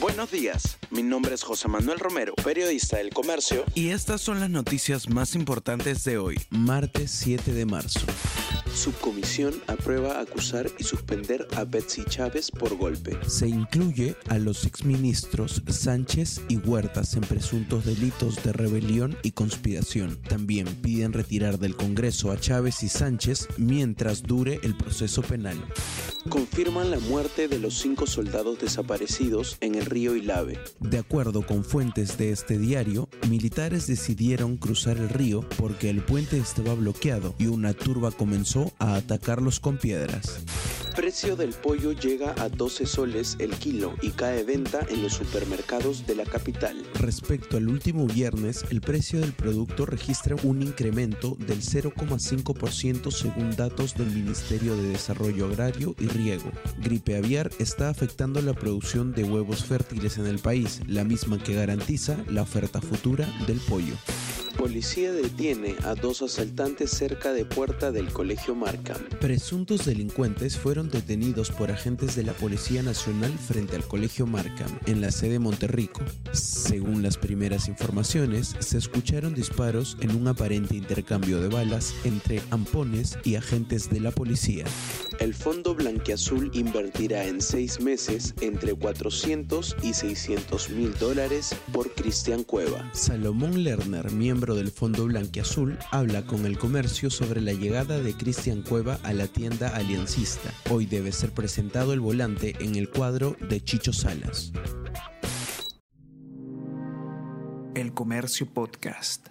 Buenos días, mi nombre es José Manuel Romero, periodista del Comercio. Y estas son las noticias más importantes de hoy, martes 7 de marzo. Subcomisión aprueba acusar y suspender a Betsy Chávez por golpe. Se incluye a los exministros Sánchez y Huertas en presuntos delitos de rebelión y conspiración. También piden retirar del Congreso a Chávez y Sánchez mientras dure el proceso penal. Confirman la muerte de los cinco soldados desaparecidos en el río Ilave. De acuerdo con fuentes de este diario, militares decidieron cruzar el río porque el puente estaba bloqueado y una turba comenzó a atacarlos con piedras. Precio del pollo llega a 12 soles el kilo y cae venta en los supermercados de la capital. Respecto al último viernes, el precio del producto registra un incremento del 0,5% según datos del Ministerio de Desarrollo Agrario y Riego. Gripe aviar está afectando la producción de huevos fértiles en el país, la misma que garantiza la oferta futura del pollo. Policía detiene a dos asaltantes cerca de puerta del Colegio Markham. Presuntos delincuentes fueron detenidos por agentes de la Policía Nacional frente al Colegio Markham, en la sede Monterrico. Según las primeras informaciones, se escucharon disparos en un aparente intercambio de balas entre ampones y agentes de la policía. El Fondo Blanquiazul invertirá en seis meses entre 400 y 600 mil dólares por Cristian Cueva. Salomón Lerner, del Fondo Blanquiazul, habla con el comercio sobre la llegada de Cristian Cueva a la tienda aliancista. Hoy debe ser presentado el volante en el cuadro de Chicho Salas. El Comercio Podcast.